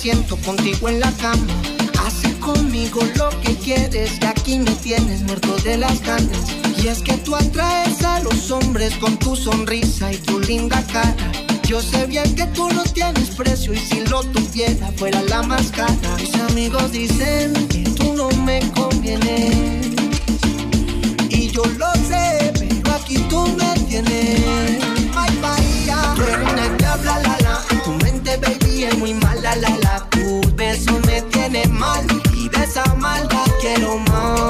siento contigo en la cama. Hace conmigo lo que quieres, que aquí me tienes muerto de las ganas. Y es que tú atraes a los hombres con tu sonrisa y tu linda cara. Yo sé bien que tú no tienes precio y si lo tuviera fuera la más cara. Mis amigos dicen que tú no me convienes. Y yo lo sé, pero aquí tú me tienes. Ay, Bahía, reina que habla la bien muy mala la la curva, eso me tiene mal y de esa maldad quiero más.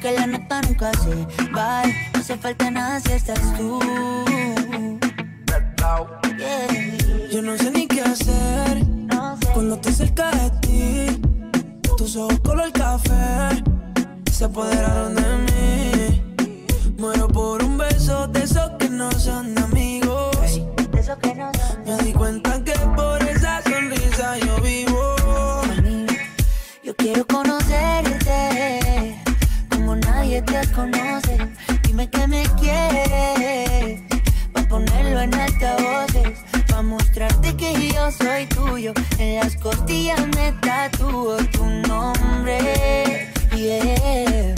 que la nota nunca se va. No hace falta nada si estás tú. Yeah. Yo no sé ni qué hacer No sé. cuando te cerca de ti. Tus ojos color café se apoderaron de mí. Muero por un beso de esos que no son amigos. De eso que no son Me di cuenta que por esa sonrisa yo vivo. Yo quiero conocerte costillas me tatúo tu nombre. Yeah.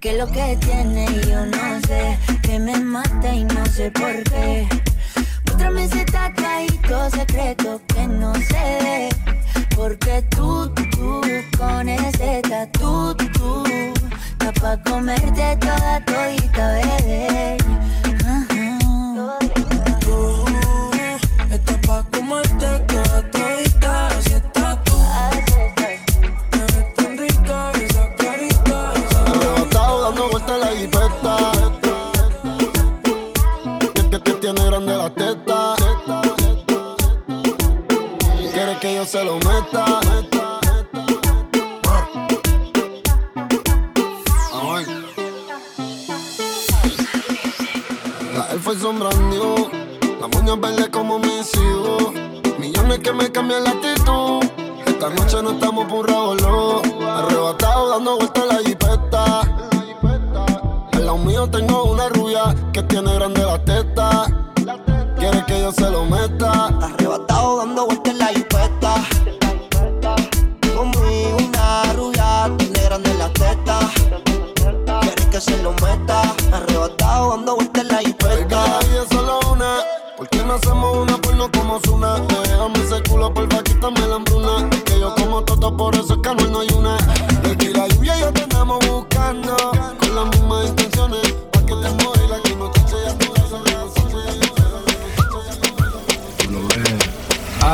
Que lo que tiene yo no sé, que me mata y no sé por qué. Muéstrame ese tatuadito secreto que no ve. Porque tú, tú, con ese tatu, tú, está pa' comerte toda todita, bebé. La elfa y son brand new. La moña verde como mis hijos. Millones que me cambian la actitud. Esta noche no estamos por un Arrebatado dando vueltas la jipeta. Al lado mío tengo una rubia que tiene grande la teta. Quiere que yo se lo meta. Arrebatado dando vueltas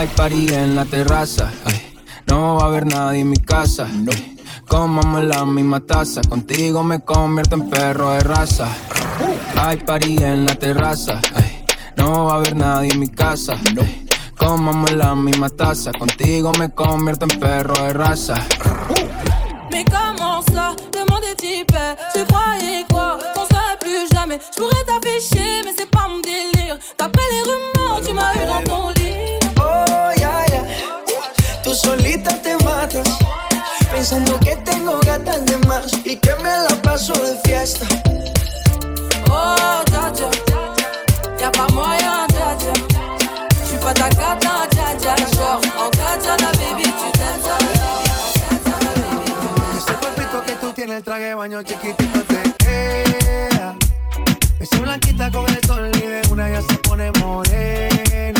Hay party en la terraza. ay, no va a haber nadie en mi casa. ay, Comamos la misma taza. Contigo me convierto en perro de raza. Hay party en la terraza. ay, no va a haber nadie en mi casa. ay, Comamos la misma taza. Contigo me convierto en perro de raza. Mais comment ça Demande des tu croyais quoi Qu'on serait plus jamais Je pourrais t'afficher, mais c'est pas mon délire D'après les rumeurs, tu m'as eu dans ton lit. Tú solita te matas. Pensando que tengo gatas de más y que me la paso de fiesta. Oh, dja Y'a pas moyen, dja dja J'suis pas ta cata, dja dja Genre, en katana, baby, tu t'aimes Ese cuerpito que tú tienes, el traje de baño chiquitito te queda. Esa blanquita con el sol y de una ya se pone morena.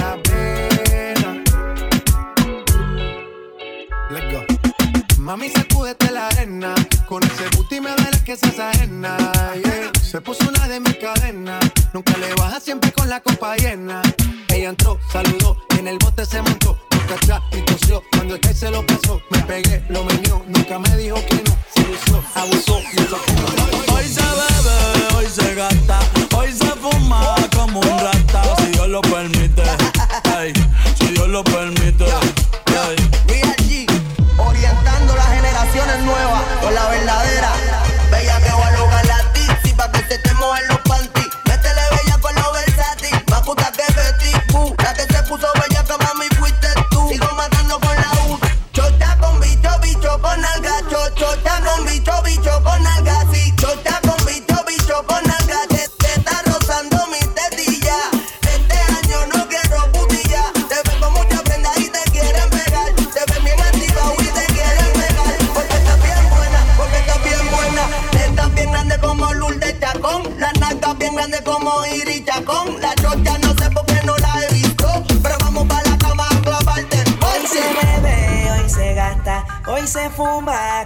Mami, sacúdete la arena. Con ese booty me duele que seas ajena. Se puso una de mis cadenas. Nunca le baja siempre con la copa llena. Ella entró, saludó y en el bote se montó. Atrás y tosió, cuando el que se lo pasó, me pegué, lo menió, nunca me dijo que no, se usó, abusó, me lo Hoy se bebe, hoy se gasta, hoy se fuma como un rata, si Dios lo permite, ay, si Dios lo permite.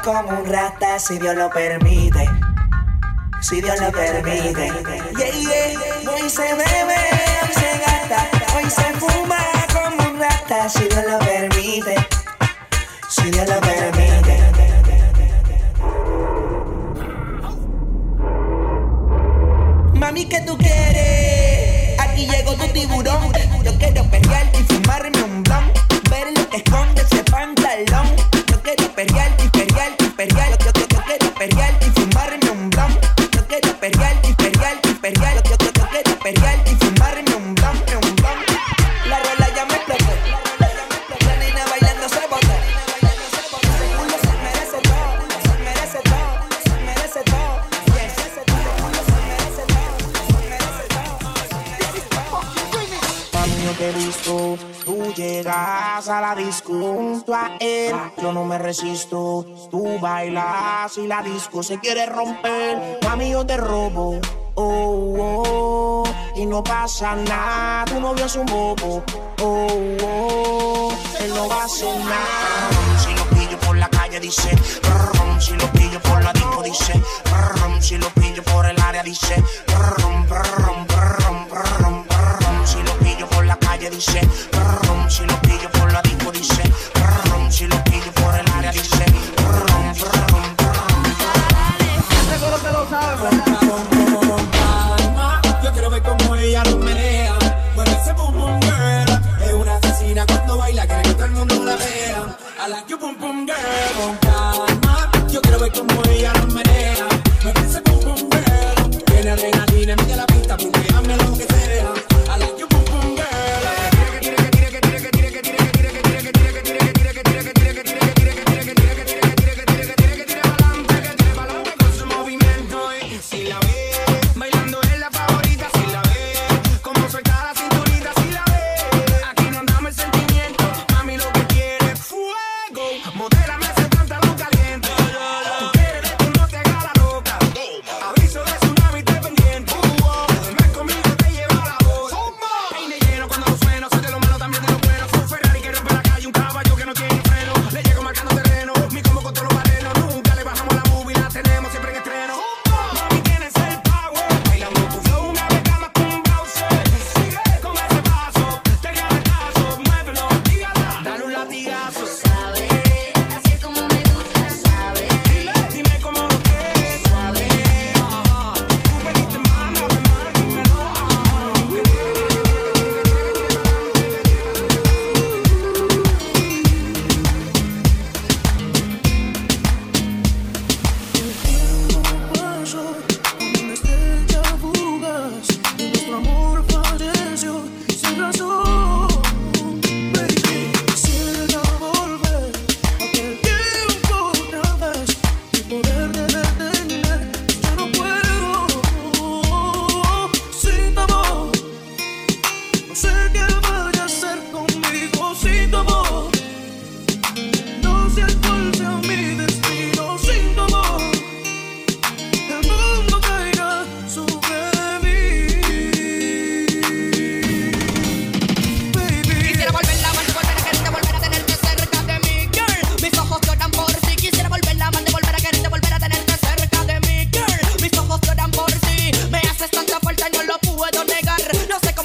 como un rata si Dios lo permite. Si Dios lo permite. Yeah, yeah. Hoy se bebe, hoy se gasta, hoy se fuma como un rata si Dios lo permite. Si Dios lo permite. Mami, ¿qué tú quieres? Aquí llegó tu tiburón. Yo quiero pelear y fumarme un blanco. Ver lo que esconde Eh, yo no me resisto, tú bailas y la disco se quiere romper. Mami, yo te robo, oh, oh, y no pasa nada. Tu novio es un bobo, oh, oh, él no va a hacer nada. Si lo pillo por la calle, dice, brum, si lo pillo por la disco, dice, si lo pillo por el área, dice, brum.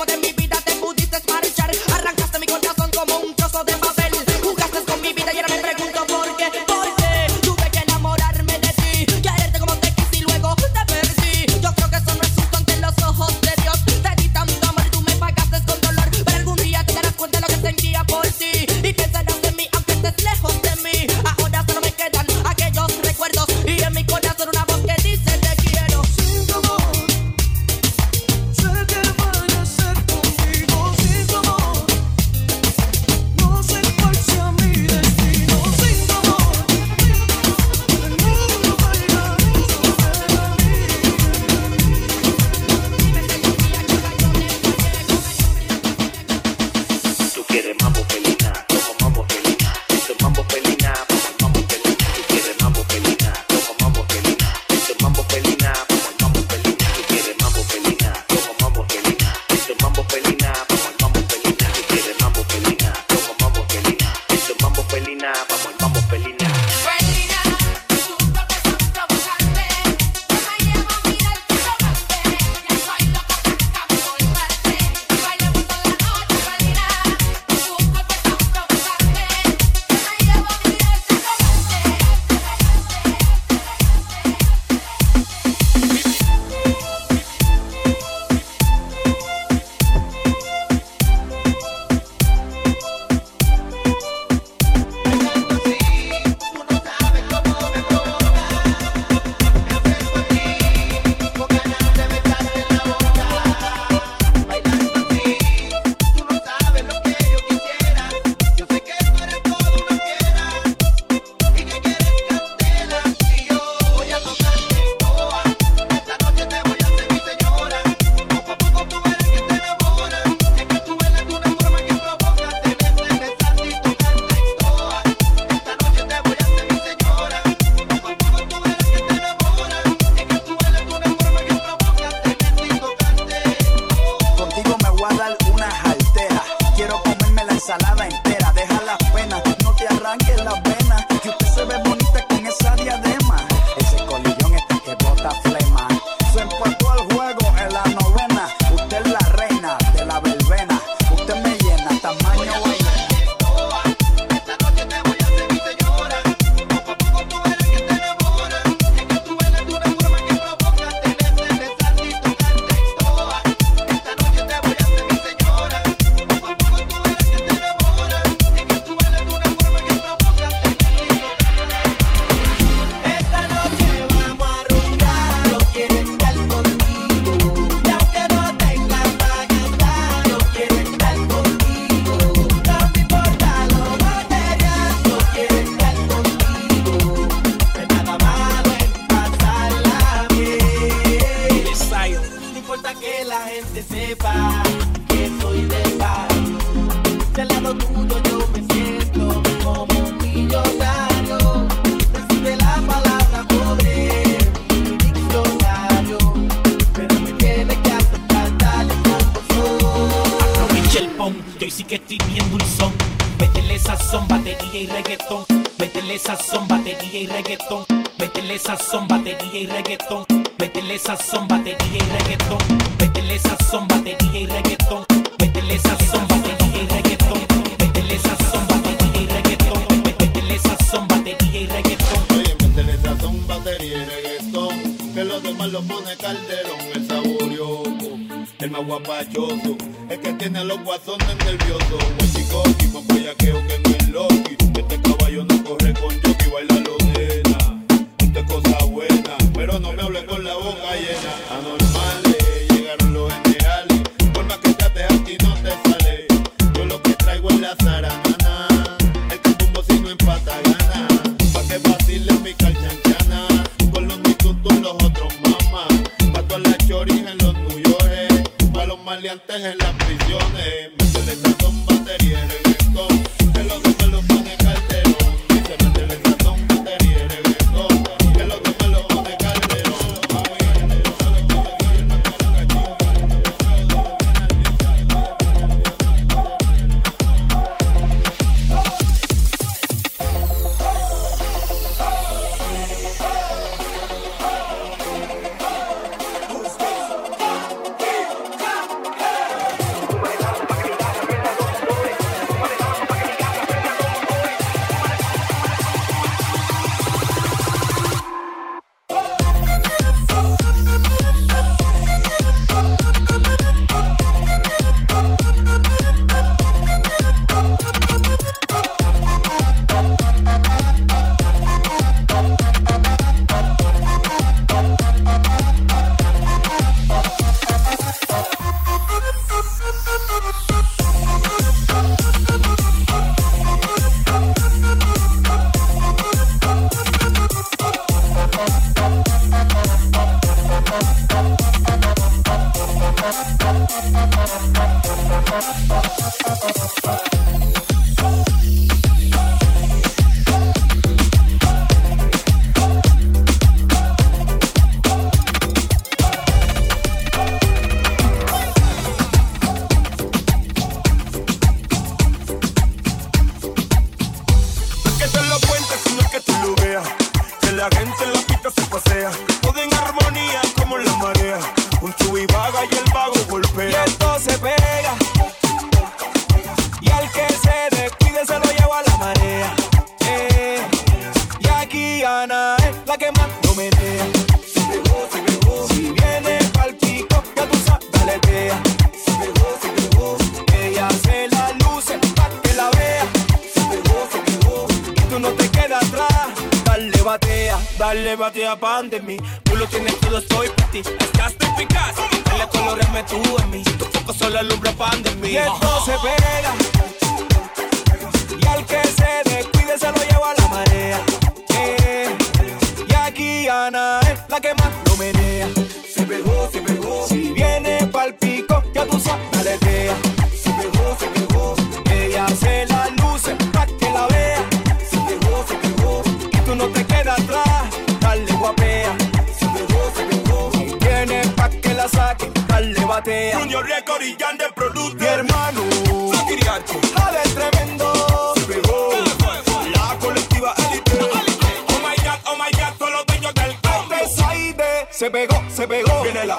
como te sazón, batería y reggaetón. Métele sazón, batería y reggaetón. Métele sazón, batería y reggaetón. Métele sazón, batería y reggaetón. Métele sazón, batería y reggaetón. Oye, métele sazón, batería y reggaetón. Que los demás lo pone calderón, el saborioco, el más guapachoso. El que tiene a los guasones nerviosos. Un chico, tipo, bellaqueo que no es loqui. Este caballo no corre con jockey, baila lo nena. Esta cosa buena no me hables con la boca llena. Dale batea pan de mí. Tú lo tienes todo, estoy para ti. Estás tú eficaz, dale colorame tú en mí. Tu foco solo alumbra pan de mí. Y esto se pega. Y al que se descuide se lo lleva la marea. Eh, y aquí Ana es la que más lo menea. Se pegó, se pegó. Si viene pa'l pico, ya tú sabes, aletea. Se pegó, se pegó. Ella se la luce Junior Record y Jan de Produce. Mi hermano, dale tremendo. Se pegó. La colectiva élite. Oh my god, oh my god, todos los dueños del Este Saide se pegó, se pegó. Viene la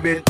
baby.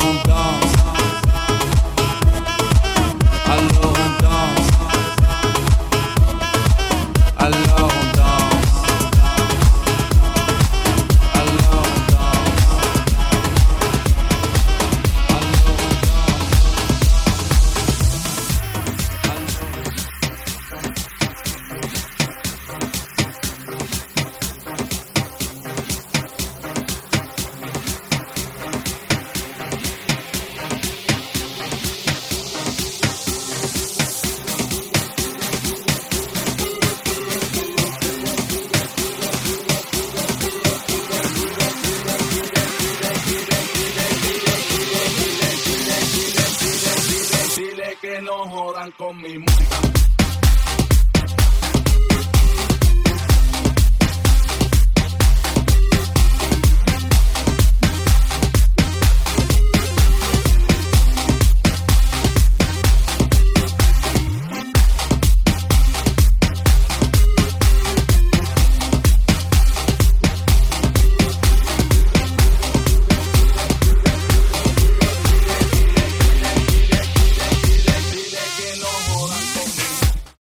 I